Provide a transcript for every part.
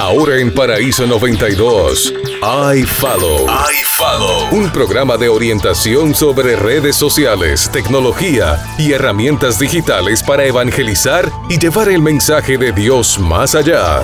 Ahora en Paraíso 92, iFollow. iFollow. Un programa de orientación sobre redes sociales, tecnología y herramientas digitales para evangelizar y llevar el mensaje de Dios más allá.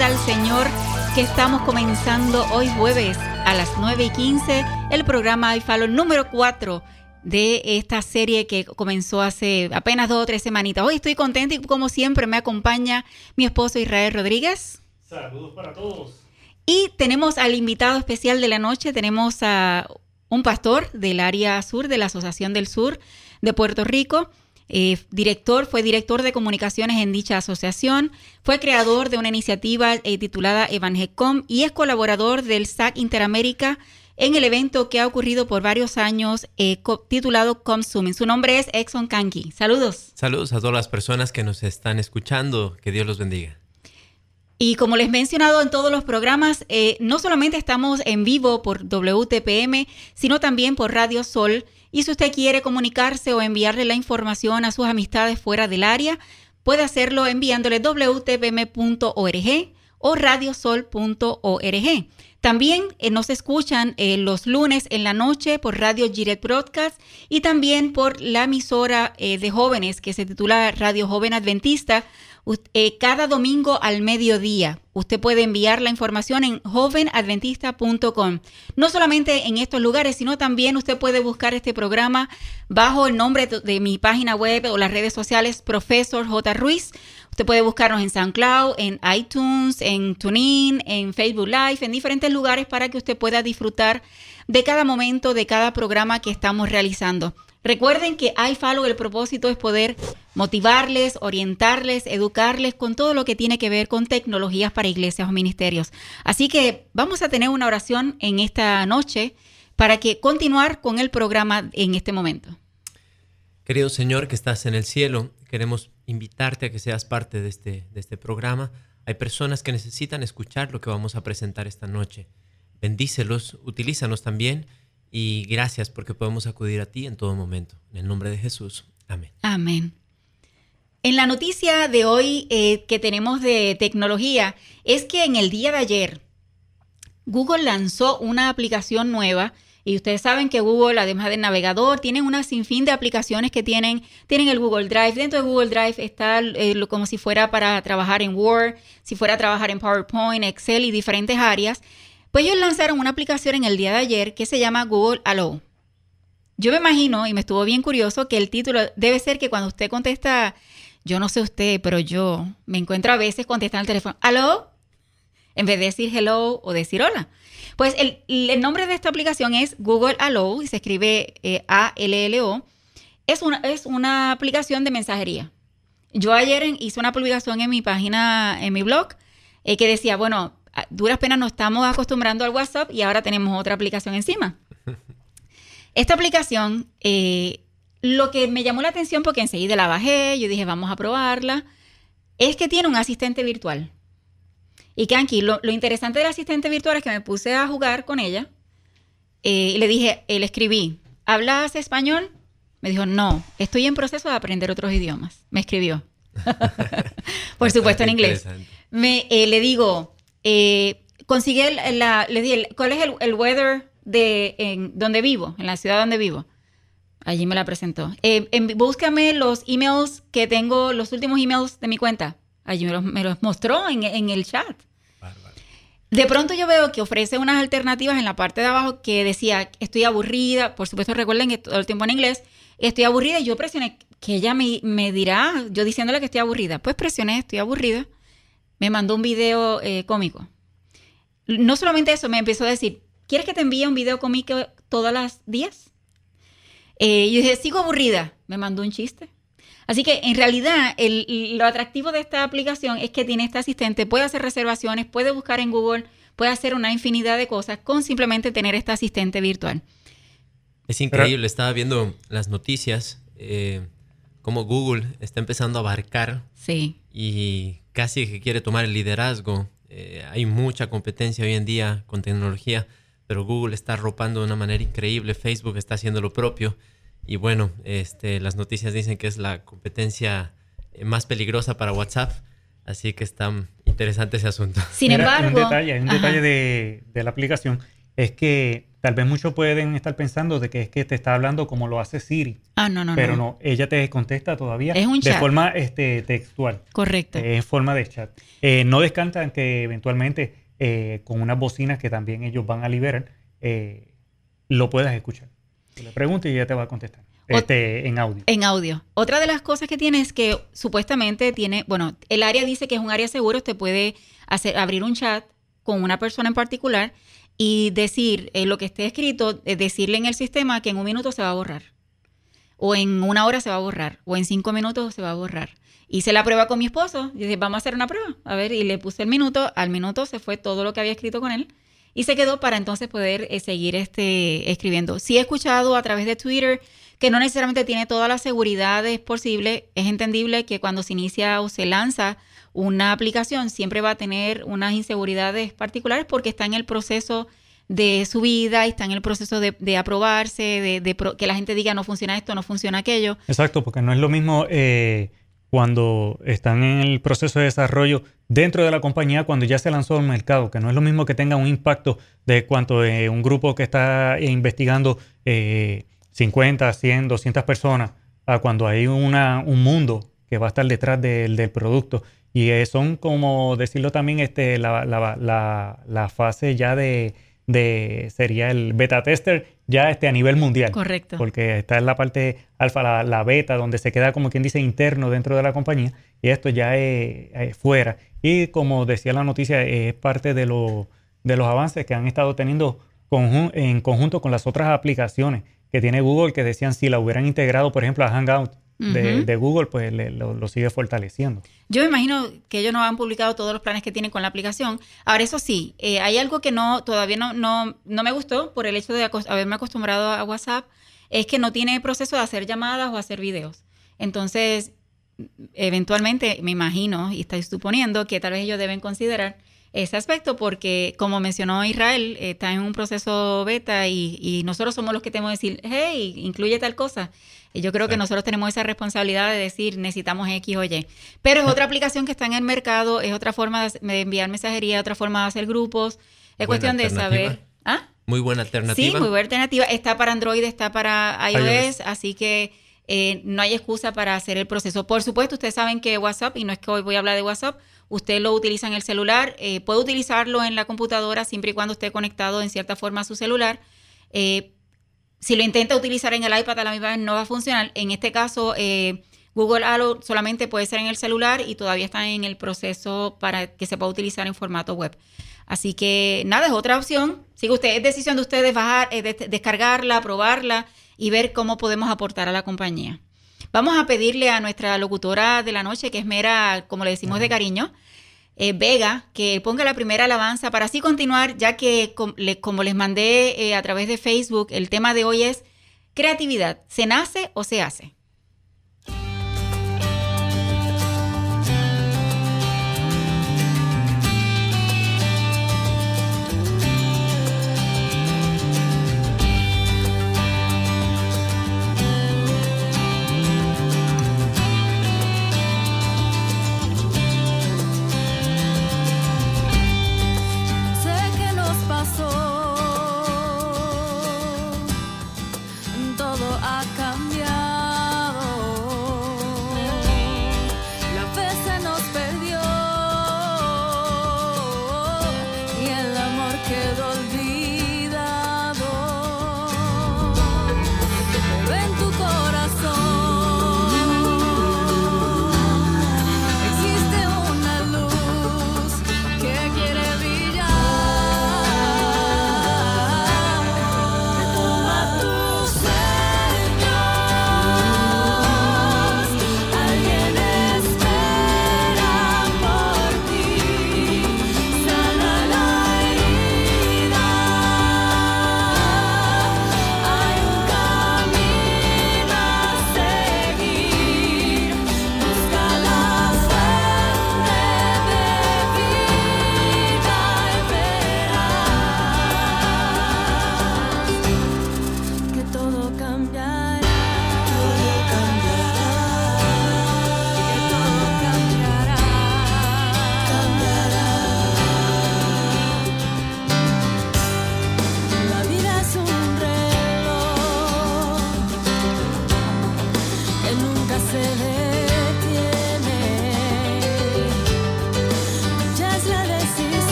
al Señor que estamos comenzando hoy jueves a las 9 y 15 el programa iFollow número 4 de esta serie que comenzó hace apenas dos o tres semanitas. Hoy estoy contenta y como siempre me acompaña mi esposo Israel Rodríguez. Saludos para todos. Y tenemos al invitado especial de la noche, tenemos a un pastor del área sur de la Asociación del Sur de Puerto Rico. Eh, director, fue director de comunicaciones en dicha asociación, fue creador de una iniciativa eh, titulada Evangecom y es colaborador del SAC Interamérica en el evento que ha ocurrido por varios años eh, titulado Consuming. Su nombre es Exxon Kanki. Saludos. Saludos a todas las personas que nos están escuchando. Que Dios los bendiga. Y como les he mencionado en todos los programas, eh, no solamente estamos en vivo por WTPM, sino también por Radio Sol. Y si usted quiere comunicarse o enviarle la información a sus amistades fuera del área, puede hacerlo enviándole wtpm.org o radiosol.org. También eh, nos escuchan eh, los lunes en la noche por Radio Giret Broadcast y también por la emisora eh, de jóvenes que se titula Radio Joven Adventista cada domingo al mediodía. Usted puede enviar la información en jovenadventista.com. No solamente en estos lugares, sino también usted puede buscar este programa bajo el nombre de mi página web o las redes sociales Profesor J. Ruiz. Usted puede buscarnos en SoundCloud, en iTunes, en TuneIn, en Facebook Live, en diferentes lugares para que usted pueda disfrutar de cada momento, de cada programa que estamos realizando. Recuerden que iFollow el propósito es poder motivarles, orientarles, educarles con todo lo que tiene que ver con tecnologías para iglesias o ministerios. Así que vamos a tener una oración en esta noche para que continuar con el programa en este momento. Querido Señor que estás en el cielo, queremos invitarte a que seas parte de este, de este programa. Hay personas que necesitan escuchar lo que vamos a presentar esta noche. Bendícelos, utilízanos también y gracias porque podemos acudir a ti en todo momento. En el nombre de Jesús. Amén. Amén. En la noticia de hoy eh, que tenemos de tecnología es que en el día de ayer Google lanzó una aplicación nueva y ustedes saben que Google, además del navegador, tiene una sinfín de aplicaciones que tienen. Tienen el Google Drive. Dentro de Google Drive está eh, como si fuera para trabajar en Word, si fuera a trabajar en PowerPoint, Excel y diferentes áreas. Pues ellos lanzaron una aplicación en el día de ayer que se llama Google Allo. Yo me imagino, y me estuvo bien curioso, que el título debe ser que cuando usted contesta, yo no sé usted, pero yo me encuentro a veces contestando el teléfono, ¿aló? En vez de decir hello o decir hola. Pues el, nombre de esta aplicación es Google Allo y se escribe eh, A-L-L-O. Es una, es una aplicación de mensajería. Yo ayer hice una publicación en mi página, en mi blog, eh, que decía, bueno, duras penas nos estamos acostumbrando al WhatsApp y ahora tenemos otra aplicación encima. Esta aplicación, eh, lo que me llamó la atención porque enseguida la bajé, yo dije, vamos a probarla, es que tiene un asistente virtual. Y Kanki, lo, lo interesante del asistente virtual es que me puse a jugar con ella eh, y le dije, eh, le escribí, ¿hablas español? Me dijo, no, estoy en proceso de aprender otros idiomas. Me escribió. Por supuesto en inglés. Me, eh, le digo, consigue la, dije, ¿cuál es el, weather de en, donde vivo, en la ciudad donde vivo? Allí me la presentó. búscame los emails que tengo, los últimos emails de mi cuenta. Allí me los, mostró en, el chat. De pronto yo veo que ofrece unas alternativas en la parte de abajo que decía, estoy aburrida, por supuesto recuerden que todo el tiempo en inglés, estoy aburrida y yo presioné, que ella me, me dirá, yo diciéndole que estoy aburrida, pues presioné, estoy aburrida, me mandó un video eh, cómico. No solamente eso, me empezó a decir, ¿quieres que te envíe un video cómico todas las días? Eh, yo dije, sigo aburrida, me mandó un chiste. Así que en realidad lo atractivo de esta aplicación es que tiene este asistente, puede hacer reservaciones, puede buscar en Google, puede hacer una infinidad de cosas con simplemente tener este asistente virtual. Es increíble, estaba viendo las noticias, eh, cómo Google está empezando a abarcar sí. y casi que quiere tomar el liderazgo. Eh, hay mucha competencia hoy en día con tecnología, pero Google está arropando de una manera increíble, Facebook está haciendo lo propio. Y bueno, este, las noticias dicen que es la competencia eh, más peligrosa para WhatsApp, así que está Interesante ese asunto. Sin embargo... Un detalle, un detalle de, de la aplicación es que tal vez muchos pueden estar pensando de que es que te está hablando como lo hace Siri. Ah, no, no, pero no. ella te contesta todavía es un de forma este, textual. Correcto. en forma de chat. Eh, no descantan que eventualmente eh, con unas bocinas que también ellos van a liberar, eh, lo puedas escuchar. Le preguntas y ella te va a contestar. Este, en audio. En audio. Otra de las cosas que tiene es que supuestamente tiene, bueno, el área dice que es un área seguro, usted puede hacer, abrir un chat con una persona en particular y decir eh, lo que esté escrito, eh, decirle en el sistema que en un minuto se va a borrar, o en una hora se va a borrar, o en cinco minutos se va a borrar. Hice la prueba con mi esposo, y dije, vamos a hacer una prueba, a ver, y le puse el minuto, al minuto se fue todo lo que había escrito con él, y se quedó para entonces poder eh, seguir este, escribiendo. Sí he escuchado a través de Twitter que no necesariamente tiene todas las seguridades posibles, es entendible que cuando se inicia o se lanza una aplicación siempre va a tener unas inseguridades particulares porque está en el proceso de su vida y está en el proceso de, aprobarse, de, que la gente diga no funciona esto, no funciona aquello. Exacto, porque no es lo mismo eh, cuando están en el proceso de desarrollo dentro de la compañía cuando ya se lanzó al mercado, que no es lo mismo que tenga un impacto de cuanto eh, un grupo que está investigando 50, 100, 200 personas a cuando hay un mundo que va a estar detrás del producto y eh, son, como decirlo también, este, la, la, la, fase ya de, de, sería el beta tester ya este, a nivel mundial. Correcto. Porque está en la parte alfa, la, beta, donde se queda como quien dice interno dentro de la compañía y esto ya es, fuera. Y como decía la noticia, es parte de, lo, de los avances que han estado teniendo en conjunto con las otras aplicaciones que tiene Google que decían si la hubieran integrado, por ejemplo, a Hangout de, Google, pues lo, sigue fortaleciendo. Yo me imagino que ellos no han publicado todos los planes que tienen con la aplicación. Ahora, eso sí, eh, hay algo que no todavía no, no, no me gustó por el hecho de haberme acostumbrado a WhatsApp, es que no tiene proceso de hacer llamadas o hacer videos. Entonces, eventualmente, me imagino y estoy suponiendo que tal vez ellos deben considerar ese aspecto porque, como mencionó Israel, está en un proceso beta y, nosotros somos los que tenemos que decir, hey, incluye tal cosa. Y yo creo que nosotros tenemos esa responsabilidad de decir, necesitamos X o Y. Pero es otra aplicación que está en el mercado, es otra forma de enviar mensajería, otra forma de hacer grupos. Es cuestión de saber... ¿Ah? Muy buena alternativa. Sí, muy buena alternativa. Está para Android, está para iOS, así que eh, no hay excusa para hacer el proceso. Por supuesto, ustedes saben que WhatsApp, y no es que hoy voy a hablar de WhatsApp, usted lo utiliza en el celular, eh, puede utilizarlo en la computadora siempre y cuando esté conectado en cierta forma a su celular. Eh, si lo intenta utilizar en el iPad a la misma vez no va a funcionar. En este caso, Google Allo solamente puede ser en el celular y todavía está en el proceso para que se pueda utilizar en formato web. Así que nada, es otra opción. Si usted es decisión de ustedes bajar, descargarla, probarla y ver cómo podemos aportar a la compañía. Vamos a pedirle a nuestra locutora de la noche, que es Mera, como le decimos de cariño, eh, Vega, que ponga la primera alabanza para así continuar, ya que como les mandé eh, a través de Facebook, el tema de hoy es creatividad, ¿se nace o se hace?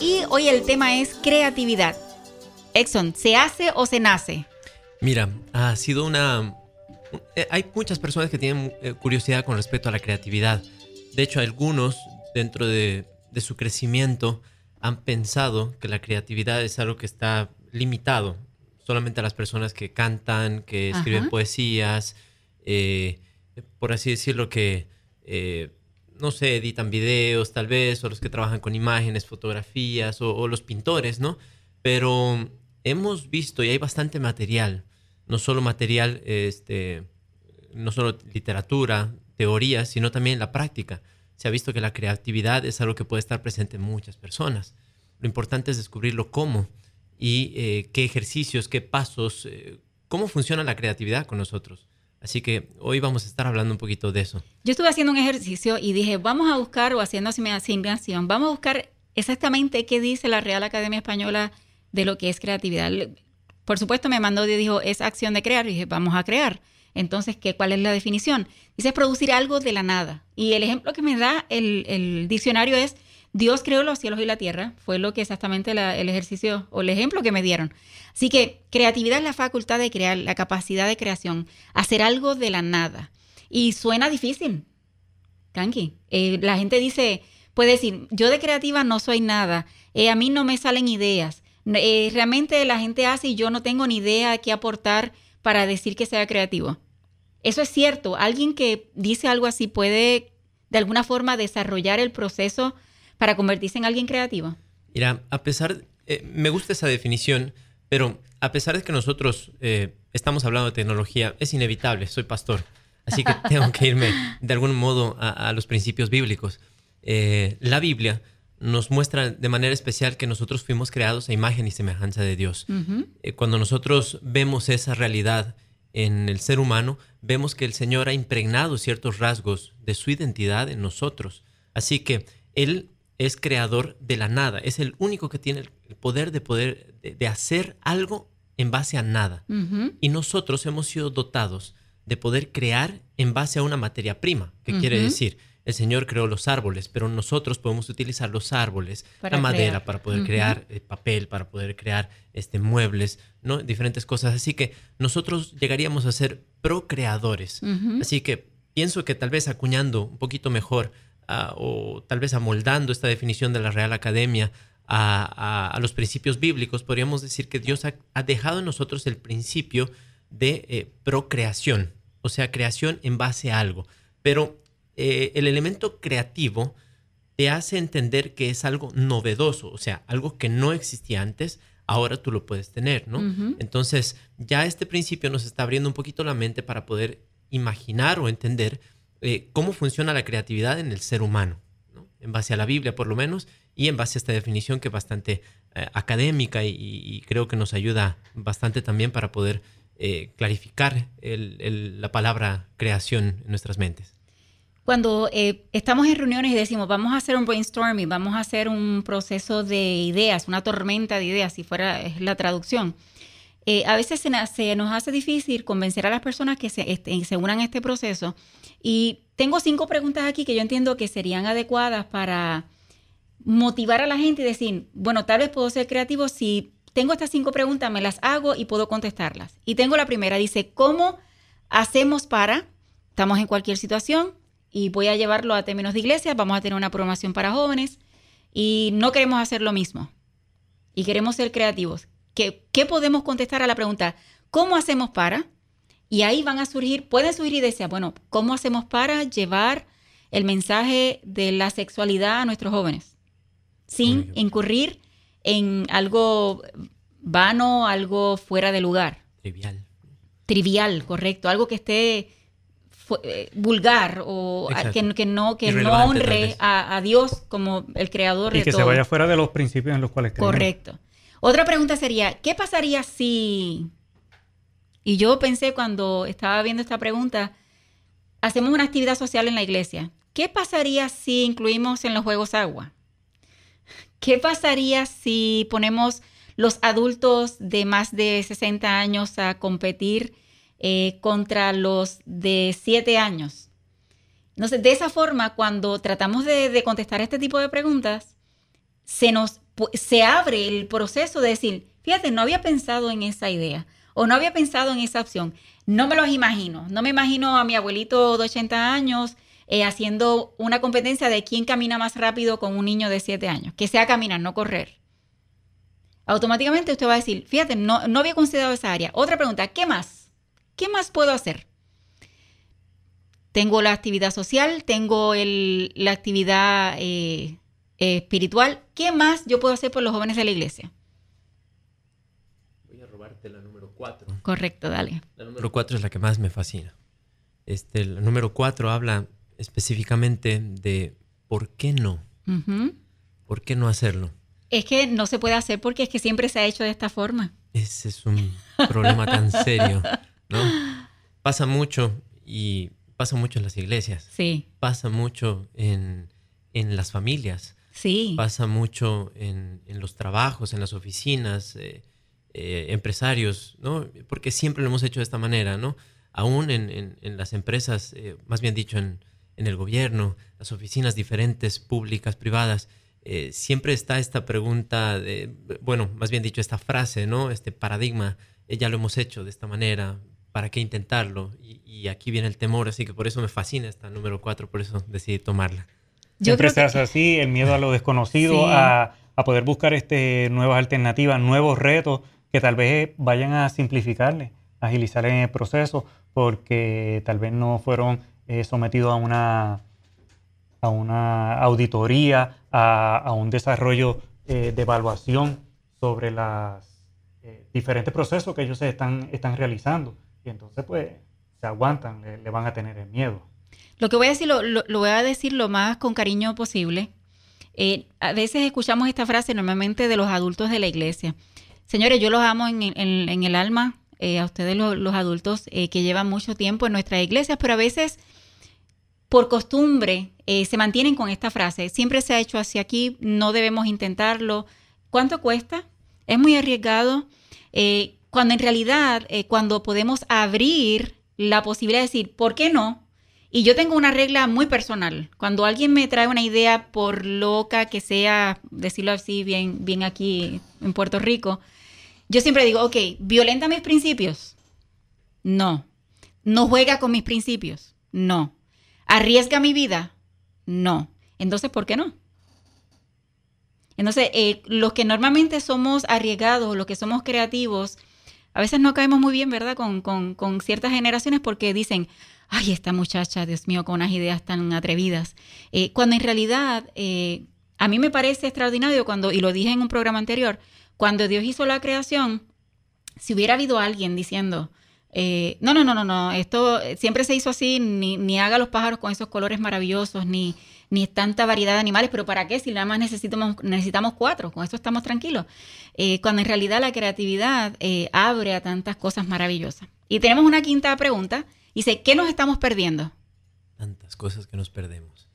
Y hoy el tema es creatividad. Exxon, ¿se hace o se nace? Mira, ha sido una... Eh, hay muchas personas que tienen eh, curiosidad con respecto a la creatividad. De hecho, algunos dentro de, su crecimiento han pensado que la creatividad es algo que está limitado solamente a las personas que cantan, que escriben poesías, eh, por así decirlo, que no sé, editan videos tal vez, o los que trabajan con imágenes, fotografías, o, los pintores, ¿no? Pero hemos visto y hay bastante material, no solo material, este, no solo literatura, teoría, sino también la práctica. Se ha visto que la creatividad es algo que puede estar presente en muchas personas. Lo importante es descubrirlo cómo y eh, qué ejercicios, qué pasos, eh, cómo funciona la creatividad con nosotros. Así que hoy vamos a estar hablando un poquito de eso. Yo estuve haciendo un ejercicio y dije, vamos a buscar, o haciendo asignación, vamos a buscar exactamente qué dice la Real Academia Española de lo que es creatividad. Por supuesto, me mandó y dijo, es acción de crear. Y dije, vamos a crear. Entonces, ¿qué, ¿cuál es la definición? Dice producir algo de la nada. Y el ejemplo que me da el, el diccionario es Dios creó los cielos y la tierra, fue lo que exactamente el ejercicio o el ejemplo que me dieron. Así que creatividad es la facultad de crear, la capacidad de creación, hacer algo de la nada. Y suena difícil, Kanki. Eh, la gente dice, puede decir, yo de creativa no soy nada, eh, a mí no me salen ideas. Eh, realmente la gente hace y yo no tengo ni idea qué aportar para decir que sea creativo. Eso es cierto. Alguien que dice algo así puede de alguna forma desarrollar el proceso para convertirse en alguien creativo? Mira, a pesar, eh, me gusta esa definición, pero a pesar de que nosotros eh, estamos hablando de tecnología, es inevitable, soy pastor, así que tengo que irme de algún modo a, los principios bíblicos. Eh, la Biblia nos muestra de manera especial que nosotros fuimos creados a imagen y semejanza de Dios. cuando nosotros vemos esa realidad en el ser humano, vemos que el Señor ha impregnado ciertos rasgos de su identidad en nosotros. Así que Él es creador de la nada, es el único que tiene el poder de poder de, hacer algo en base a nada. Y nosotros hemos sido dotados de poder crear en base a una materia prima, que quiere decir, el Señor creó los árboles, pero nosotros podemos utilizar los árboles, la madera para poder crear eh, papel, para poder crear este, muebles, ¿no? diferentes cosas. Así que nosotros llegaríamos a ser procreadores. Así que pienso que tal vez acuñando un poquito mejor o tal vez amoldando esta definición de la Real Academia a, los principios bíblicos, podríamos decir que Dios ha, dejado en nosotros el principio de eh, procreación, o sea, creación en base a algo. Pero eh, el elemento creativo te hace entender que es algo novedoso, o sea, algo que no existía antes, ahora tú lo puedes tener, ¿no? Entonces, ya este principio nos está abriendo un poquito la mente para poder imaginar o entender eh, cómo funciona la creatividad en el ser humano, en base a la Biblia por lo menos, y en base a esta definición que es bastante eh, académica y, creo que nos ayuda bastante también para poder eh, clarificar la palabra creación en nuestras mentes. Cuando estamos en reuniones y decimos, vamos a hacer un brainstorming, vamos a hacer un proceso de ideas, una tormenta de ideas, si fuera la traducción, eh, a veces se, nos hace difícil convencer a las personas que se, este, se unan a este proceso. Y tengo cinco preguntas aquí que yo entiendo que serían adecuadas para motivar a la gente y decir, bueno, tal vez puedo ser creativo si tengo estas cinco preguntas, me las hago y puedo contestarlas. Y tengo la primera, dice, ¿cómo hacemos para? Estamos en cualquier situación y voy a llevarlo a términos de iglesia, vamos a tener una programación para jóvenes y no queremos hacer lo mismo y queremos ser creativos. ¿Qué, qué podemos contestar a la pregunta, ¿cómo hacemos para? Y ahí van a surgir, pueden surgir ideas, bueno, ¿cómo hacemos para llevar el mensaje de la sexualidad a nuestros jóvenes? Sin incurrir en algo vano, algo fuera de lugar. Trivial. Trivial, correcto. Algo que esté eh, vulgar o que, que, no, que no honre a, Dios como el creador de todo. Y que se vaya fuera de los principios en los cuales creemos. Correcto. Otra pregunta sería, ¿qué pasaría si... Y yo pensé cuando estaba viendo esta pregunta, hacemos una actividad social en la iglesia. ¿Qué pasaría si incluimos en los juegos agua? ¿Qué pasaría si ponemos los adultos de más de 60 años a competir eh, contra los de 7 años? Entonces, de esa forma, cuando tratamos de, contestar este tipo de preguntas, se nos se abre el proceso de decir, fíjate, no había pensado en esa idea o no había pensado en esa opción. No me los imagino. No me imagino a mi abuelito de 80 años eh, haciendo una competencia de quién camina más rápido con un niño de 7 años, que sea caminar, no correr. Automáticamente usted va a decir, fíjate, no, no había considerado esa área. Otra pregunta, ¿qué más? ¿Qué más puedo hacer? Tengo la actividad social, tengo la actividad eh, espiritual. ¿Qué más yo puedo hacer por los jóvenes de la iglesia? Voy a robarte la número 4. Correcto, dale. La número 4 es la que más me fascina. Este, la número 4 habla específicamente de por qué no. ¿Por qué no hacerlo? Es que no se puede hacer porque es que siempre se ha hecho de esta forma. Ese es un problema tan serio, ¿no? Pasa mucho y pasa mucho en las iglesias. Sí. Pasa mucho en, las familias. Sí. Pasa mucho en, los trabajos, en las oficinas, eh, eh, empresarios, ¿no? Porque siempre lo hemos hecho de esta manera, ¿no? Aún en, las empresas, eh, más bien dicho, en, el gobierno, las oficinas diferentes, públicas, privadas, siempre está esta pregunta, de, bueno, más bien dicho, esta frase, ¿no? Este paradigma, ya lo hemos hecho de esta manera, ¿para qué intentarlo? Y, aquí viene el temor, así que por eso me fascina esta número cuatro, por eso decidí tomarla. Siempre se hace así, el miedo a lo desconocido, a, a, poder buscar este, nuevas alternativas, nuevos retos que tal vez vayan a simplificarle, agilizar el proceso, porque tal vez no fueron eh, sometido a una, a una auditoría, a, un desarrollo eh, de evaluación sobre los eh, diferentes procesos que ellos están, están realizando. Y entonces, pues, se aguantan, le, van a tener el miedo. Lo que voy a decir, lo, voy a decir lo más con cariño posible. a veces escuchamos esta frase normalmente de los adultos de la iglesia. Señores, yo los amo en, el alma, a ustedes los, adultos que llevan mucho tiempo en nuestras iglesias, pero a veces por costumbre eh, se mantienen con esta frase. Siempre se ha hecho así aquí, no debemos intentarlo. ¿Cuánto cuesta? Es muy arriesgado. Eh, cuando en realidad, eh, cuando podemos abrir la posibilidad de decir, ¿por qué no? Y yo tengo una regla muy personal. Cuando alguien me trae una idea, por loca que sea, decirlo así bien, bien aquí en Puerto Rico, yo siempre digo, ok, ¿violenta mis principios? No. ¿No juega con mis principios? No. ¿Arriesga mi vida? No. Entonces, ¿por qué no? Entonces, eh, los que normalmente somos arriesgados, los que somos creativos, a veces no caemos muy bien, ¿verdad? Con, ciertas generaciones porque dicen, ay, esta muchacha, Dios mío, con unas ideas tan atrevidas. Eh, cuando en realidad, eh, a mí me parece extraordinario cuando, y lo dije en un programa anterior, cuando Dios hizo la creación, si hubiera habido alguien diciendo, eh, no, no, no, no, no, esto siempre se hizo así, ni, ni haga los pájaros con esos colores maravillosos, ni, ni tanta variedad de animales, pero ¿para qué? Si nada más necesitamos, necesitamos cuatro, con eso estamos tranquilos. Eh, cuando en realidad la creatividad eh, abre a tantas cosas maravillosas. Y tenemos una quinta pregunta, dice, ¿qué nos estamos perdiendo? Tantas cosas que nos perdemos.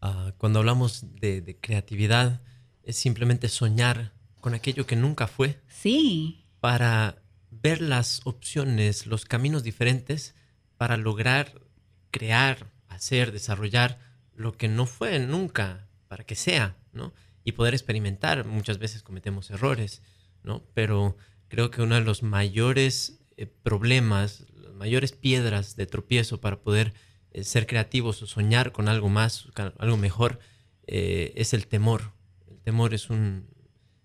Ah, cuando hablamos de, creatividad, es simplemente soñar con aquello que nunca fue. Sí. Para ver las opciones, los caminos diferentes para lograr crear, hacer, desarrollar lo que no fue nunca, para que sea, ¿no? Y poder experimentar. Muchas veces cometemos errores, ¿no? Pero creo que uno de los mayores eh, problemas, las mayores piedras de tropiezo para poder eh, ser creativos o soñar con algo más, algo mejor, eh, es el temor. El temor es un,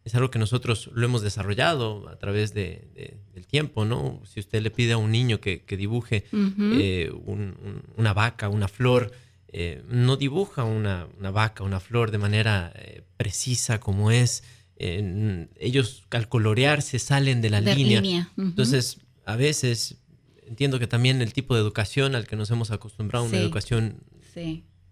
es algo que nosotros lo hemos desarrollado a través de, del tiempo, ¿no? Si usted le pide a un niño que, dibuje eh, una vaca, una flor, eh, no dibuja una, vaca, una flor de manera eh, precisa como es. ellos al colorear se salen de la línea. Entonces, a veces entiendo que también el tipo de educación al que nos hemos acostumbrado, una educación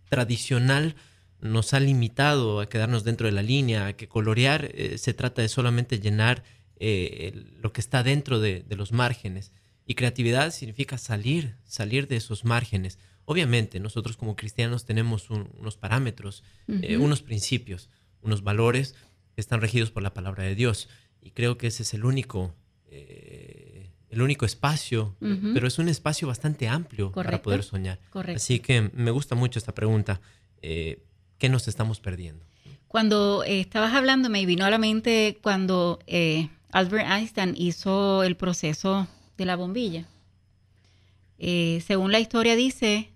tradicional, nos ha limitado a quedarnos dentro de la línea, a que colorear eh, se trata de solamente llenar eh, lo que está dentro de, los márgenes. Y creatividad significa salir, salir de esos márgenes. Obviamente, nosotros como cristianos tenemos unos parámetros, eh, unos principios, unos valores que están regidos por la palabra de Dios. Y creo que ese es el único, el único espacio, pero es un espacio bastante amplio para poder soñar. Así que me gusta mucho esta pregunta. ¿qué nos estamos perdiendo? Cuando eh, estabas hablando, me vino a la mente cuando eh, Albert Einstein hizo el proceso de la bombilla. Eh, según la historia dice,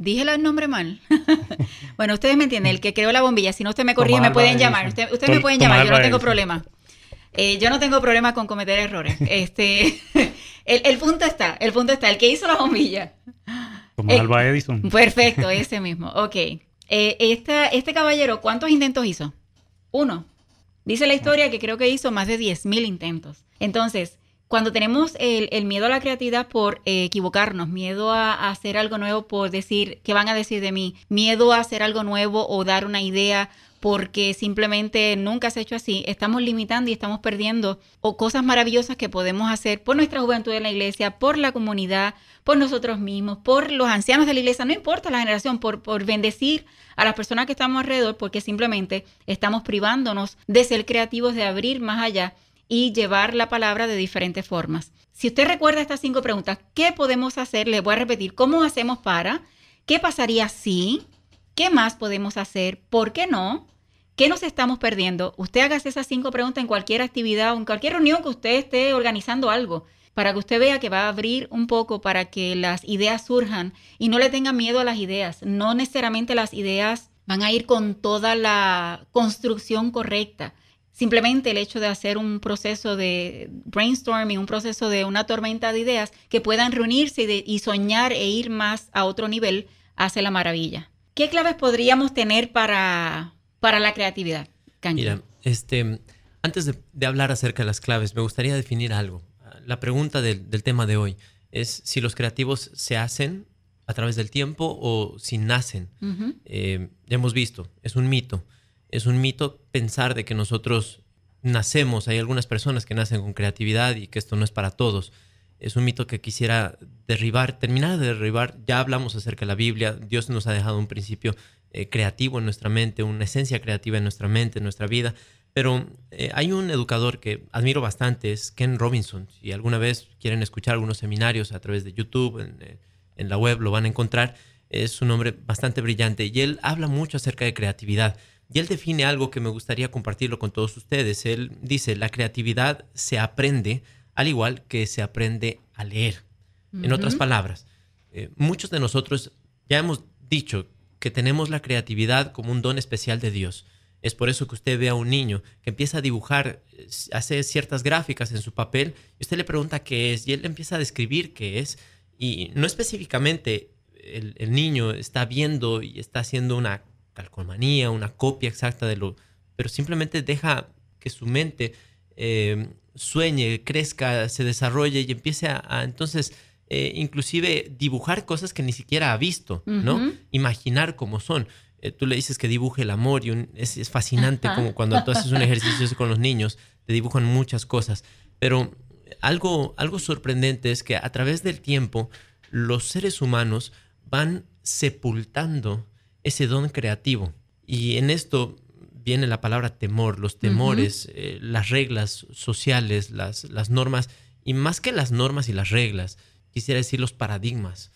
dije el nombre mal. bueno, ustedes me entienden, el que creó la bombilla. Si no, usted me corrige, me pueden llamar. ustedes me pueden llamar, yo no tengo problema. yo no tengo problema con cometer errores. Este, el, el, punto está, el punto está, el que hizo la bombilla. Como Alba Edison. Perfecto, ese mismo. Ok. Eh, este caballero, ¿cuántos intentos hizo? Uno. Dice la historia que creo que hizo más de 10.000 intentos. Entonces, cuando tenemos el, miedo a la creatividad por eh, equivocarnos, miedo a, hacer algo nuevo por decir, ¿qué van a decir de mí? Miedo a hacer algo nuevo o dar una idea porque simplemente nunca se ha hecho así, estamos limitando y estamos perdiendo o cosas maravillosas que podemos hacer por nuestra juventud en la iglesia, por la comunidad, por nosotros mismos, por los ancianos de la iglesia, no importa la generación, por, por bendecir a las personas que estamos alrededor, porque simplemente estamos privándonos de ser creativos, de abrir más allá y llevar la palabra de diferentes formas. Si usted recuerda estas cinco preguntas, ¿qué podemos hacer? Les voy a repetir, ¿cómo hacemos para? ¿Qué pasaría si? ¿Qué más podemos hacer? ¿Por qué no? ¿Qué nos estamos perdiendo? Usted haga esas cinco preguntas en cualquier actividad o en cualquier reunión que usted esté organizando algo, para que usted vea que va a abrir un poco para que las ideas surjan y no le tenga miedo a las ideas. No necesariamente las ideas van a ir con toda la construcción correcta. Simplemente el hecho de hacer un proceso de brainstorming, un proceso de una tormenta de ideas que puedan reunirse y, y soñar e ir más a otro nivel, hace la maravilla. ¿Qué claves podríamos tener para, para la creatividad? Mira, este, antes de, hablar acerca de las claves, me gustaría definir algo. La pregunta del, tema de hoy es si los creativos se hacen a través del tiempo o si nacen. Eh, ya hemos visto, es un mito. Es un mito pensar de que nosotros nacemos, hay algunas personas que nacen con creatividad y que esto no es para todos es un mito que quisiera derribar, terminar de derribar. Ya hablamos acerca de la Biblia, Dios nos ha dejado un principio eh, creativo en nuestra mente, una esencia creativa en nuestra mente, en nuestra vida. Pero eh, hay un educador que admiro bastante, es Ken Robinson. Si alguna vez quieren escuchar algunos seminarios a través de YouTube, en, eh, en la web, lo van a encontrar. Es un hombre bastante brillante y él habla mucho acerca de creatividad. Y él define algo que me gustaría compartirlo con todos ustedes. Él dice, la creatividad se aprende al igual que se aprende a leer. En otras palabras, eh, muchos de nosotros ya hemos dicho que tenemos la creatividad como un don especial de Dios. Es por eso que usted ve a un niño que empieza a dibujar, eh, hace ciertas gráficas en su papel, y usted le pregunta qué es, y él empieza a describir qué es, y no específicamente el, niño está viendo y está haciendo una calcomanía, una copia exacta de lo, pero simplemente deja que su mente eh, sueñe, crezca, se desarrolle y empiece a, entonces eh, inclusive dibujar cosas que ni siquiera ha visto, ¿no? Imaginar cómo son. Eh, tú le dices que dibuje el amor y es, fascinante como cuando tú haces un ejercicio con los niños, te dibujan muchas cosas. Pero algo, algo sorprendente es que a través del tiempo los seres humanos van sepultando ese don creativo. Y en esto viene la palabra temor, los temores, eh, las reglas sociales, las, las normas, y más que las normas y las reglas, quisiera decir los paradigmas,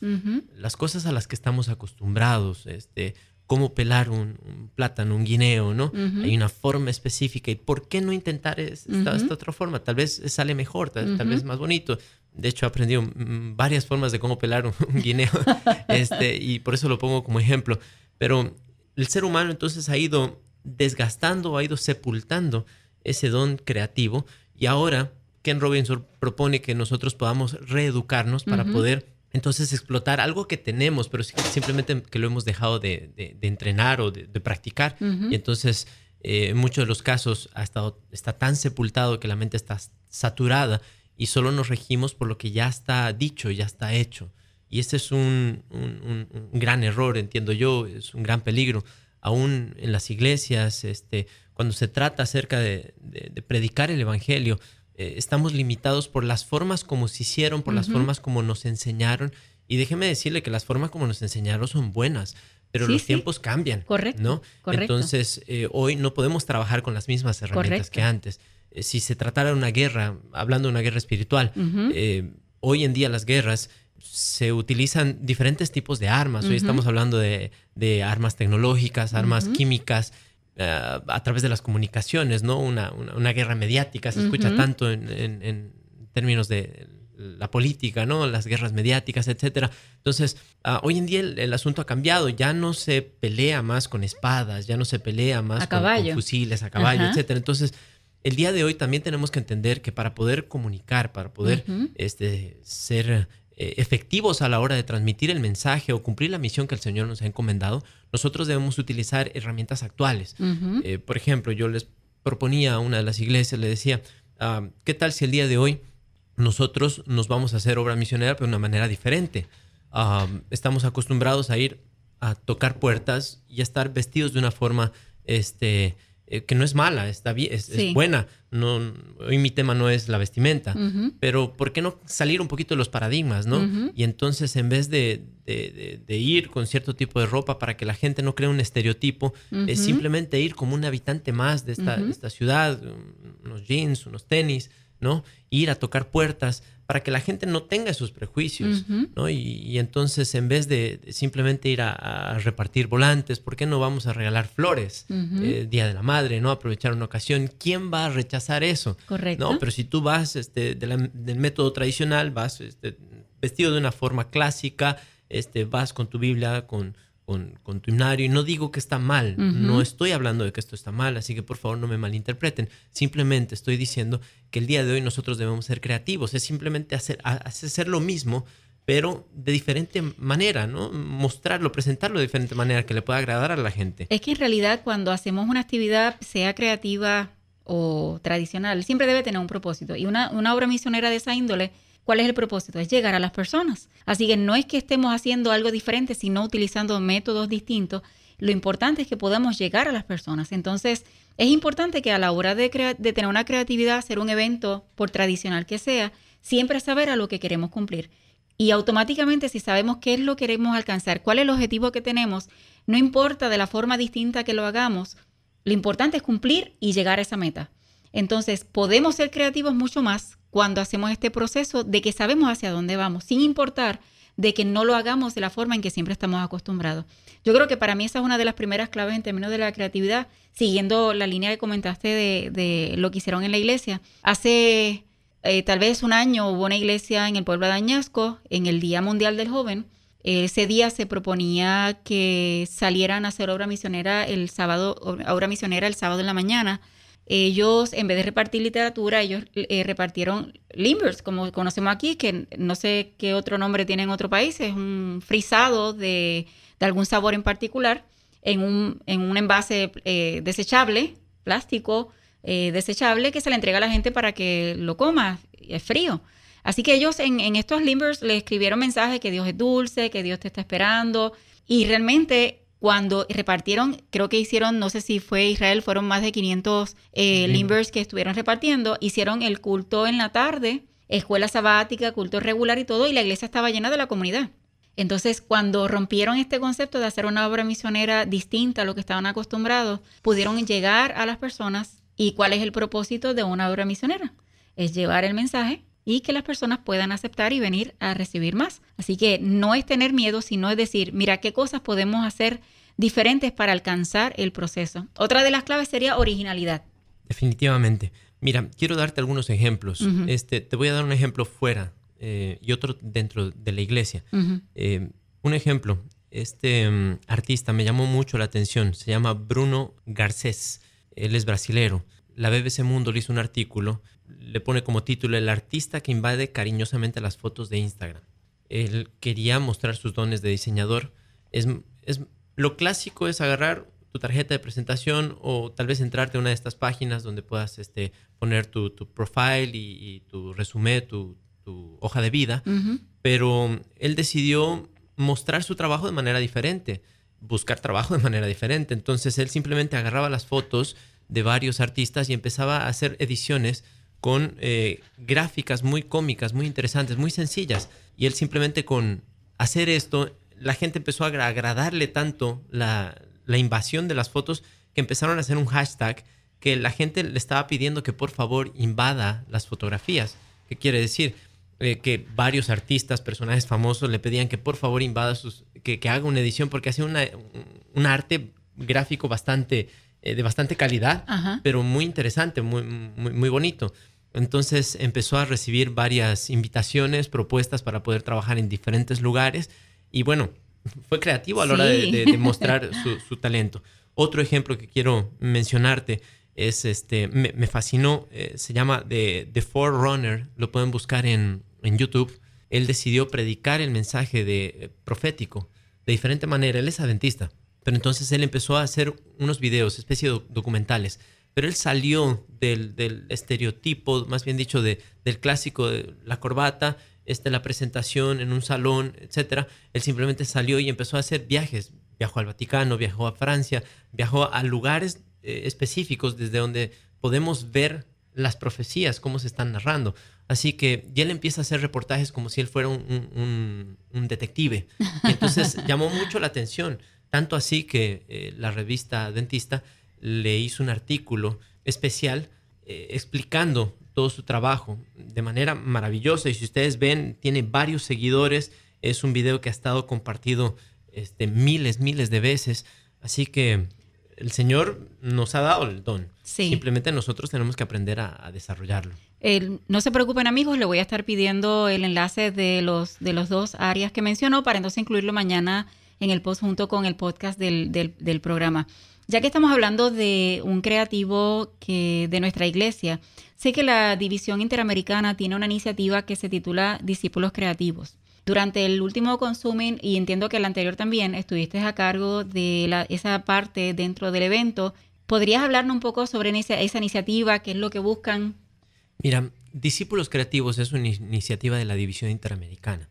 las cosas a las que estamos acostumbrados, este, cómo pelar un, plátano, un guineo, ¿no? Hay una forma específica. ¿Y por qué no intentar esta, otra forma? Tal vez sale mejor, tal, vez más bonito. De hecho, he aprendido mm, varias formas de cómo pelar un, guineo este, y por eso lo pongo como ejemplo. Pero el ser humano entonces ha ido desgastando, ha ido sepultando ese don creativo y ahora Ken Robinson propone que nosotros podamos reeducarnos para poder entonces explotar algo que tenemos, pero simplemente que lo hemos dejado de, entrenar o de, practicar. Y entonces, eh, en muchos de los casos, ha estado, está tan sepultado que la mente está saturada y solo nos regimos por lo que ya está dicho, ya está hecho. Y ese es un, gran error, entiendo yo, es un gran peligro. Aún en las iglesias, este, cuando se trata acerca de, predicar el Evangelio, eh, estamos limitados por las formas como se hicieron, por las formas como nos enseñaron. Y déjeme decirle que las formas como nos enseñaron son buenas, pero los tiempos cambian. Correcto. ¿no? Entonces, eh, hoy no podemos trabajar con las mismas herramientas que antes. Eh, si se tratara de una guerra, hablando de una guerra espiritual, hoy en día las guerras se utilizan diferentes tipos de armas. Hoy estamos hablando de, armas tecnológicas, armas químicas, eh, a través de las comunicaciones, ¿no? Una, una, guerra mediática se escucha tanto en, en, términos de la política, ¿no? Las guerras mediáticas, etcétera. Entonces, ah, hoy en día el, asunto ha cambiado. Ya no se pelea más con espadas, ya no se pelea más con, fusiles a caballo, etcétera. Entonces, el día de hoy también tenemos que entender que para poder comunicar, para poder este, ser efectivos a la hora de transmitir el mensaje o cumplir la misión que el Señor nos ha encomendado, nosotros debemos utilizar herramientas actuales. Eh, por ejemplo, yo les proponía a una de las iglesias, le decía, ah, ¿qué tal si el día de hoy nosotros nos vamos a hacer obra misionera pero de una manera diferente? Ah, estamos acostumbrados a ir a tocar puertas y a estar vestidos de una forma este, eh, que no es mala, está bien, es, buena. No, hoy mi tema no es la vestimenta, pero ¿por qué no salir un poquito de los paradigmas, no? Y entonces en vez de, ir con cierto tipo de ropa para que la gente no crea un estereotipo, es simplemente ir como un habitante más de esta, de esta ciudad, unos jeans, unos tenis, ¿no? Ir a tocar puertas para que la gente no tenga esos prejuicios, ¿no? Y, entonces en vez de, simplemente ir a, repartir volantes, ¿por qué no vamos a regalar flores? Eh, Día de la Madre, ¿no? Aprovechar una ocasión. ¿Quién va a rechazar eso? Correcto. No, pero si tú vas este, del método tradicional, vas este, vestido de una forma clásica, este, vas con tu Biblia, con con, con, tu himnario y no digo que está mal, no estoy hablando de que esto está mal, así que por favor no me malinterpreten, simplemente estoy diciendo que el día de hoy nosotros debemos ser creativos, es simplemente hacer, hacer lo mismo, pero de diferente manera, ¿no? Mostrarlo, presentarlo de diferente manera que le pueda agradar a la gente. Es que en realidad cuando hacemos una actividad, sea creativa o tradicional, siempre debe tener un propósito y una, una obra misionera de esa índole ¿Cuál es el propósito? Es llegar a las personas. Así que no es que estemos haciendo algo diferente, sino utilizando métodos distintos. Lo importante es que podamos llegar a las personas. Entonces, es importante que a la hora de, tener una creatividad, hacer un evento, por tradicional que sea, siempre saber a lo que queremos cumplir. Y automáticamente, si sabemos qué es lo que queremos alcanzar, cuál es el objetivo que tenemos, no importa de la forma distinta que lo hagamos, lo importante es cumplir y llegar a esa meta. Entonces, podemos ser creativos mucho más cuando hacemos este proceso de que sabemos hacia dónde vamos, sin importar de que no lo hagamos de la forma en que siempre estamos acostumbrados. Yo creo que para mí esa es una de las primeras claves en términos de la creatividad, siguiendo la línea que comentaste de, lo que hicieron en la iglesia. Hace eh, tal vez un año hubo una iglesia en el pueblo de Añasco, en el Día Mundial del Joven. Ese día se proponía que salieran a hacer obra misionera el sábado, obra misionera el sábado en la mañana ellos, en vez de repartir literatura, ellos eh, repartieron limbers, como conocemos aquí, que no sé qué otro nombre tiene en otro país, es un frisado de, algún sabor en particular en un, en un envase eh, desechable, plástico eh, desechable, que se le entrega a la gente para que lo coma, es frío. Así que ellos en, en estos limbers le escribieron mensajes que Dios es dulce, que Dios te está esperando, y realmente cuando repartieron, creo que hicieron, no sé si fue Israel, fueron más de 500 eh, limbers que estuvieron repartiendo, hicieron el culto en la tarde, escuela sabática, culto regular y todo, y la iglesia estaba llena de la comunidad. Entonces, cuando rompieron este concepto de hacer una obra misionera distinta a lo que estaban acostumbrados, pudieron llegar a las personas. ¿Y cuál es el propósito de una obra misionera? Es llevar el mensaje y que las personas puedan aceptar y venir a recibir más. Así que no es tener miedo, sino es decir, mira qué cosas podemos hacer diferentes para alcanzar el proceso. Otra de las claves sería originalidad. Definitivamente. Mira, quiero darte algunos ejemplos. este, te voy a dar un ejemplo fuera eh, y otro dentro de la iglesia. Eh, un ejemplo, este mm, artista me llamó mucho la atención, se llama Bruno Garcés, él es brasilero. La BBC Mundo le hizo un artículo, le pone como título El artista que invade cariñosamente las fotos de Instagram. Él quería mostrar sus dones de diseñador. Es, es, lo clásico es agarrar tu tarjeta de presentación o tal vez entrarte a una de estas páginas donde puedas este, poner tu, tu profile y, y, tu resumen, tu, tu hoja de vida, pero él decidió mostrar su trabajo de manera diferente, buscar trabajo de manera diferente. Entonces él simplemente agarraba las fotos de varios artistas y empezaba a hacer ediciones con eh, gráficas muy cómicas, muy interesantes, muy sencillas. Y él simplemente con hacer esto, la gente empezó a agradarle tanto la, la invasión de las fotos que empezaron a hacer un hashtag que la gente le estaba pidiendo que por favor invada las fotografías. ¿Qué quiere decir? Eh, que varios artistas, personajes famosos le pedían que por favor invada sus, que, que haga una edición porque hacía una, un arte gráfico bastante, eh, de bastante calidad, Ajá. pero muy interesante, muy, muy, muy bonito. Entonces empezó a recibir varias invitaciones, propuestas para poder trabajar en diferentes lugares y bueno, fue creativo a la hora de, de- de mostrar su, su talento. Otro ejemplo que quiero mencionarte es este, me, me fascinó, eh, se llama The, The Forerunner, lo pueden buscar en, en YouTube. Él decidió predicar el mensaje de, eh, profético de diferente manera. Él es adventista, pero entonces él empezó a hacer unos videos, especie de doc- documentales. Pero él salió del, del estereotipo, más bien dicho, de, del clásico de la corbata, este, la presentación en un salón, etcétera. Él simplemente salió y empezó a hacer viajes. Viajó al Vaticano, viajó a Francia, viajó a lugares eh, específicos desde donde podemos ver las profecías, cómo se están narrando. Así que ya él empieza a hacer reportajes como si él fuera un, un- un- un detective. Y entonces llamó mucho la atención, tanto así que eh, la revista Dentista le hizo un artículo especial eh, explicando todo su trabajo de manera maravillosa. Y si ustedes ven, tiene varios seguidores. Es un video que ha estado compartido este, miles, miles de veces. Así que el Señor nos ha dado el don. Sí. Simplemente nosotros tenemos que aprender a, a desarrollarlo. El- no se preocupen amigos, le voy a estar pidiendo el enlace de los, de los dos áreas que mencionó para entonces incluirlo mañana en el post junto con el podcast del, del- del programa. Ya que estamos hablando de un creativo que de nuestra iglesia, sé que la División Interamericana tiene una iniciativa que se titula Discípulos Creativos. Durante el último Consuming, y entiendo que el anterior también, estuviste a cargo de la- esa parte dentro del evento. ¿Podrías hablarnos un poco sobre esa, esa iniciativa? ¿Qué es lo que buscan? Mira, Discípulos Creativos es una iniciativa de la División Interamericana.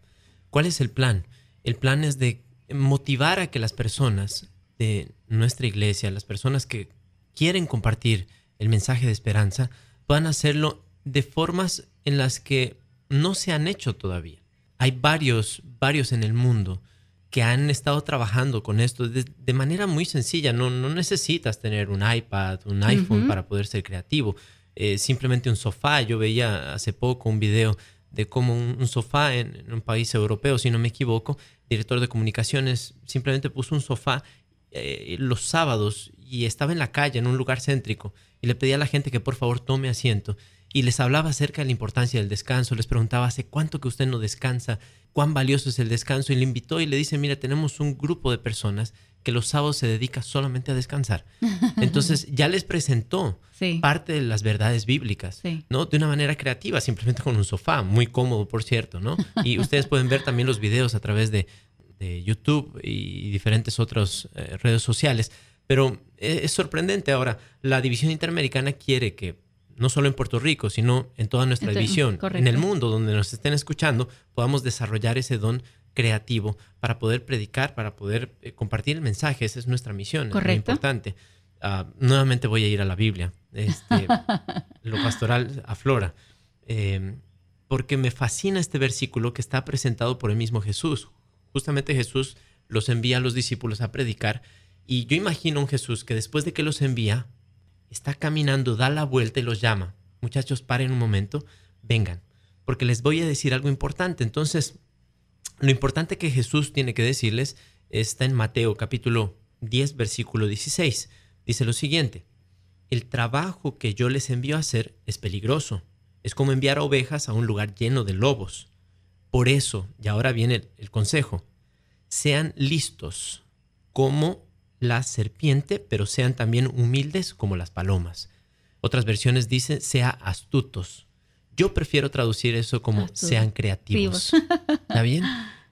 ¿Cuál es el plan? El plan es de motivar a que las personas de nuestra iglesia, las personas que quieren compartir el mensaje de esperanza, puedan hacerlo de formas en las que no se han hecho todavía. Hay varios, varios en el mundo que han estado trabajando con esto de, de manera muy sencilla. No, no necesitas tener un iPad, un iPhone para poder ser creativo. Eh, simplemente un sofá. Yo veía hace poco un video de cómo un, un sofá en, en un país europeo, si no me equivoco, director de comunicaciones simplemente puso un sofá eh, los sábados y estaba en la calle, en un lugar céntrico, y le pedía a la gente que por favor tome asiento. Y les hablaba acerca de la importancia del descanso, les preguntaba hace cuánto que usted no descansa, cuán valioso es el descanso, y le invitó y le dice, mira, tenemos un grupo de personas que los sábados se dedica solamente a descansar. Entonces ya les presentó Sí. parte de las verdades bíblicas, Sí. ¿no? De una manera creativa, simplemente con un sofá, muy cómodo, por cierto, ¿no? Y ustedes pueden ver también los videos a través de, de YouTube y diferentes otras eh, redes sociales. Pero eh, es sorprendente ahora, la División Interamericana quiere que no solo en Puerto Rico, sino en toda nuestra Entonces, división, correcto. en el mundo donde nos estén escuchando, podamos desarrollar ese don creativo para poder predicar, para poder eh, compartir el mensaje. Esa es nuestra misión, es muy importante. Ah, nuevamente voy a ir a la Biblia. Este, lo pastoral aflora. Eh, porque me fascina este versículo que está presentado por el mismo Jesús. Justamente Jesús los envía a los discípulos a predicar y yo imagino un Jesús que después de que los envía, está caminando, da la vuelta y los llama. Muchachos, paren un momento, vengan, porque les voy a decir algo importante. Entonces, lo importante que Jesús tiene que decirles está en Mateo capítulo 10, versículo 16. Dice lo siguiente, el trabajo que yo les envío a hacer es peligroso. Es como enviar ovejas a un lugar lleno de lobos. Por eso, y ahora viene el, consejo, sean listos como la serpiente, pero sean también humildes como las palomas. Otras versiones dicen, sea astutos. Yo prefiero traducir eso como sean creativos. ¿Está bien?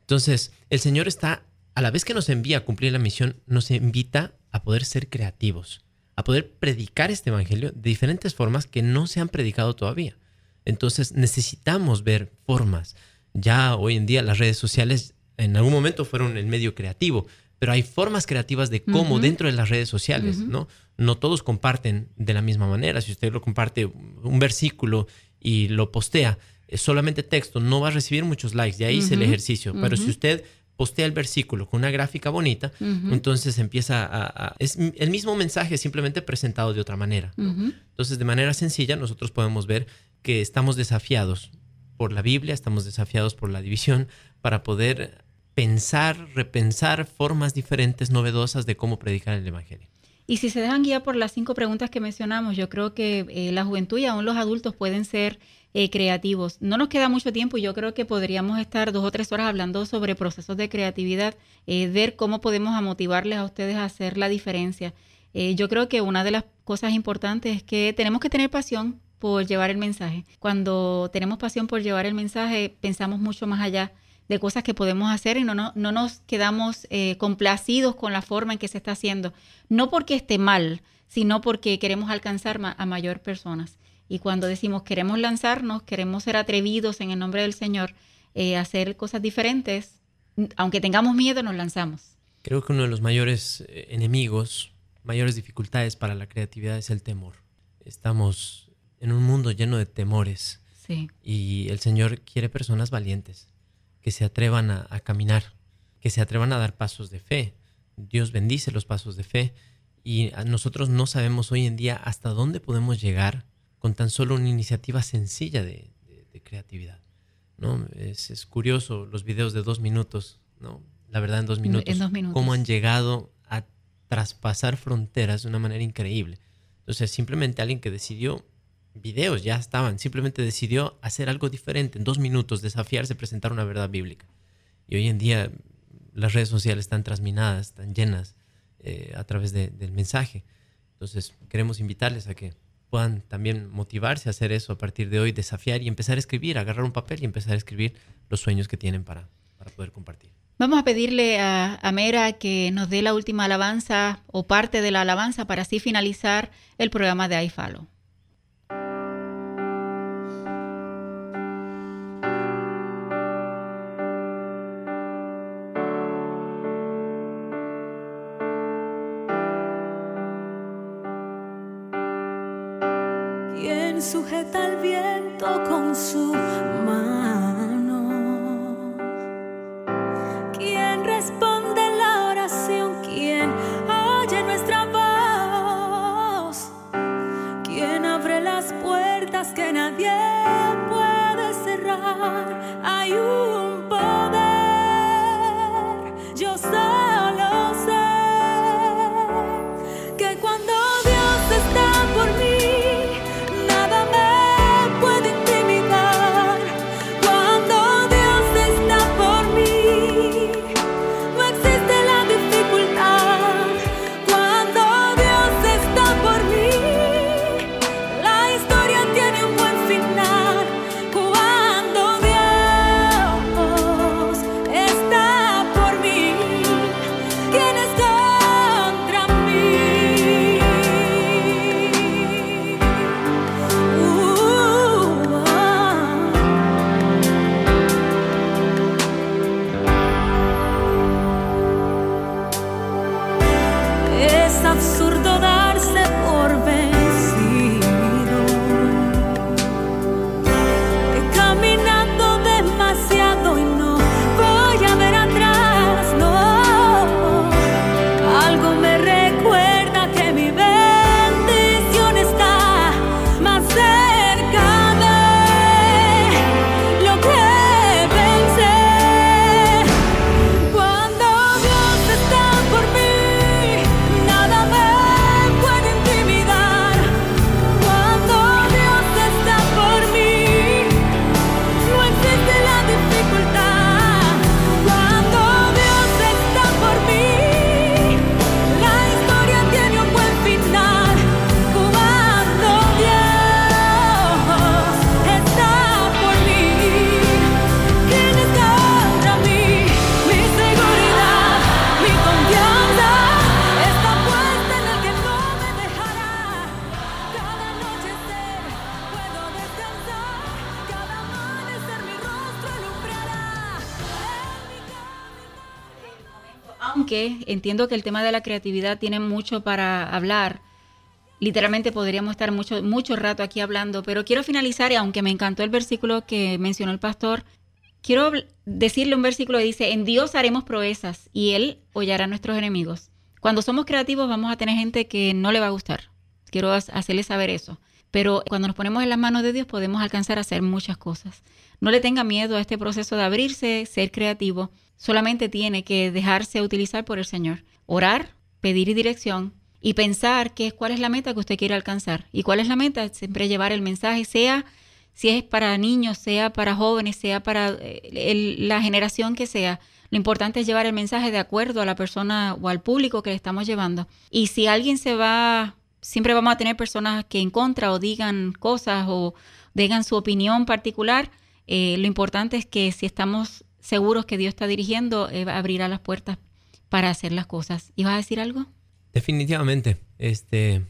Entonces, el Señor está, a la vez que nos envía a cumplir la misión, nos invita a poder ser creativos, a poder predicar este Evangelio de diferentes formas que no se han predicado todavía. Entonces, necesitamos ver formas. Ya hoy en día las redes sociales en algún momento fueron el medio creativo, pero hay formas creativas de cómo dentro de las redes sociales, ¿no? No todos comparten de la misma manera. Si usted lo comparte un versículo y lo postea, solamente texto, no va a recibir muchos likes, de ahí es el ejercicio. Pero si usted postea el versículo con una gráfica bonita, entonces empieza a, Es el mismo mensaje, simplemente presentado de otra manera. Entonces, de manera sencilla, nosotros podemos ver que estamos desafiados por la Biblia, estamos desafiados por la división para poder pensar, repensar formas diferentes, novedosas de cómo predicar el Evangelio. Y si se dejan guiar por las cinco preguntas que mencionamos, yo creo que eh, la juventud y aún los adultos pueden ser eh, creativos. No nos queda mucho tiempo y yo creo que podríamos estar dos o tres horas hablando sobre procesos de creatividad, eh, ver cómo podemos motivarles a ustedes a hacer la diferencia. yo creo que una de las cosas importantes es que tenemos que tener pasión por llevar el mensaje. Cuando tenemos pasión por llevar el mensaje, pensamos mucho más allá de cosas que podemos hacer y no, no, no nos quedamos eh, complacidos con la forma en que se está haciendo. No porque esté mal, sino porque queremos alcanzar a mayor personas. Y cuando decimos queremos lanzarnos, queremos ser atrevidos en el nombre del Señor, eh, hacer cosas diferentes, aunque tengamos miedo, nos lanzamos. Creo que uno de los mayores eh, enemigos, mayores dificultades para la creatividad es el temor. Estamos en un mundo lleno de temores. Sí. Y el Señor quiere personas valientes que se atrevan a, caminar, que se atrevan a dar pasos de fe. Dios bendice los pasos de fe y nosotros no sabemos hoy en día hasta dónde podemos llegar con tan solo una iniciativa sencilla de, creatividad. ¿no? Es, curioso los videos de dos minutos, ¿no? la verdad en dos minutos, cómo han llegado a traspasar fronteras de una manera increíble. Entonces simplemente alguien que decidió videos ya estaban, simplemente decidió hacer algo diferente en dos minutos, desafiarse, presentar una verdad bíblica. Y hoy en día las redes sociales están transminadas, están llenas eh, a través del mensaje. Entonces queremos invitarles a que puedan también motivarse a hacer eso a partir de hoy, desafiar y empezar a escribir, agarrar un papel y empezar a escribir los sueños que tienen para, poder compartir. Vamos a pedirle a, a, Mera que nos dé la última alabanza o parte de la alabanza para así finalizar el programa de iFollow. Cuando entiendo que el tema de la creatividad tiene mucho para hablar. Literalmente podríamos estar mucho, mucho rato aquí hablando, pero quiero finalizar, y aunque me encantó el versículo que mencionó el pastor, quiero decirle un versículo que dice, en Dios haremos proezas y Él hollará a nuestros enemigos. Cuando somos creativos vamos a tener gente que no le va a gustar. Quiero hacerle saber eso. Pero cuando nos ponemos en las manos de Dios podemos alcanzar a hacer muchas cosas. No le tenga miedo a este proceso de abrirse, ser creativo. Solamente tiene que dejarse utilizar por el Señor. Orar, pedir dirección y pensar qué, cuál es la meta que usted quiere alcanzar. ¿Y cuál es la meta? Siempre llevar el mensaje, sea si es para niños, sea para jóvenes, sea para eh, la generación que sea. Lo importante es llevar el mensaje de acuerdo a la persona o al público que le estamos llevando. Y si alguien se va, siempre vamos a tener personas que en contra o digan cosas o digan su opinión particular. Eh, lo importante es que si estamos seguros que Dios está dirigiendo, eh, abrirá las puertas para hacer las cosas. ¿Ibas a decir algo? Definitivamente. Este,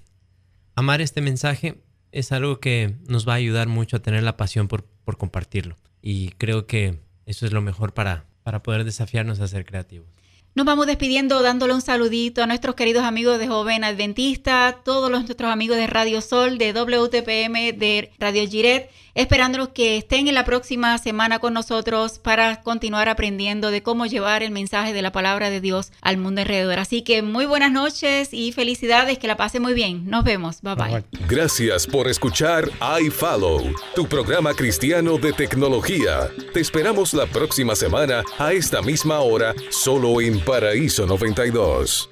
amar este mensaje es algo que nos va a ayudar mucho a tener la pasión por, por compartirlo. Y creo que eso es lo mejor para, para poder desafiarnos a ser creativos. Nos vamos despidiendo dándole un saludito a nuestros queridos amigos de Joven Adventista, todos los, nuestros amigos de Radio Sol, de WTPM, de Radio Giret, esperándolos que estén en la próxima semana con nosotros para continuar aprendiendo de cómo llevar el mensaje de la palabra de Dios al mundo alrededor. Así que muy buenas noches y felicidades, que la pase muy bien. Nos vemos. Bye bye. Gracias por escuchar iFollow, tu programa cristiano de tecnología. Te esperamos la próxima semana a esta misma hora, solo en Paraíso 92.